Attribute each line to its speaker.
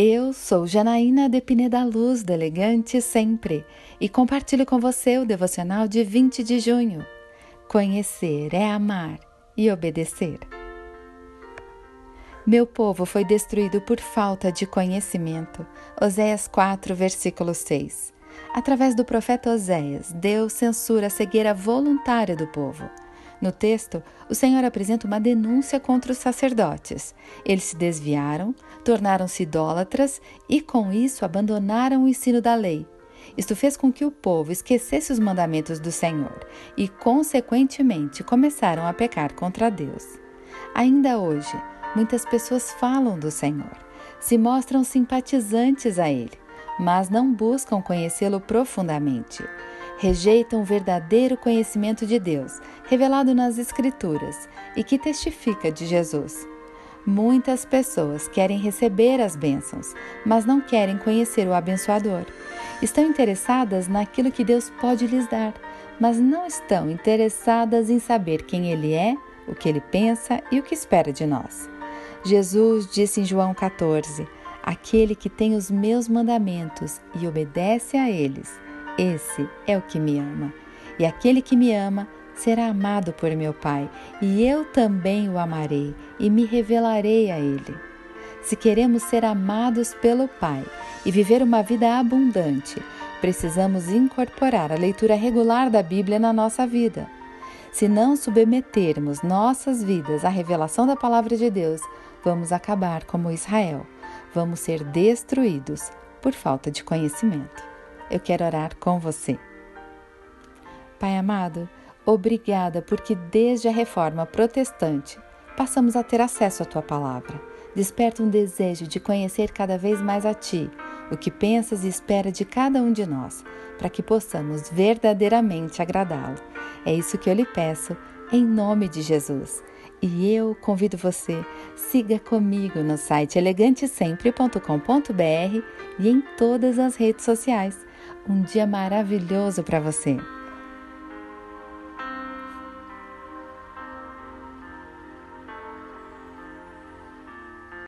Speaker 1: Eu sou Janaína de Pineda Luz, do Elegante Sempre, e compartilho com você o devocional de 20 de junho. Conhecer é amar e obedecer. Meu povo foi destruído por falta de conhecimento. Oséias 4, versículo 6. Através do profeta Oséias, Deus censura a cegueira voluntária do povo. No texto, o Senhor apresenta uma denúncia contra os sacerdotes. Eles se desviaram, tornaram-se idólatras e, com isso, abandonaram o ensino da lei. Isto fez com que o povo esquecesse os mandamentos do Senhor e, consequentemente, começaram a pecar contra Deus. Ainda hoje, muitas pessoas falam do Senhor, se mostram simpatizantes a Ele, mas não buscam conhecê-lo profundamente rejeitam o verdadeiro conhecimento de Deus, revelado nas Escrituras e que testifica de Jesus. Muitas pessoas querem receber as bênçãos, mas não querem conhecer o abençoador. Estão interessadas naquilo que Deus pode lhes dar, mas não estão interessadas em saber quem Ele é, o que Ele pensa e o que espera de nós. Jesus disse em João 14: Aquele que tem os meus mandamentos e obedece a eles, esse é o que me ama. E aquele que me ama será amado por meu Pai, e eu também o amarei e me revelarei a ele. Se queremos ser amados pelo Pai e viver uma vida abundante, precisamos incorporar a leitura regular da Bíblia na nossa vida. Se não submetermos nossas vidas à revelação da palavra de Deus, vamos acabar como Israel. Vamos ser destruídos por falta de conhecimento eu quero orar com você. Pai amado, obrigada porque desde a reforma protestante passamos a ter acesso à tua palavra. Desperta um desejo de conhecer cada vez mais a ti, o que pensas e espera de cada um de nós, para que possamos verdadeiramente agradá-lo. É isso que eu lhe peço, em nome de Jesus. E eu convido você, siga comigo no site elegantesempre.com.br e em todas as redes sociais. Um dia maravilhoso para você!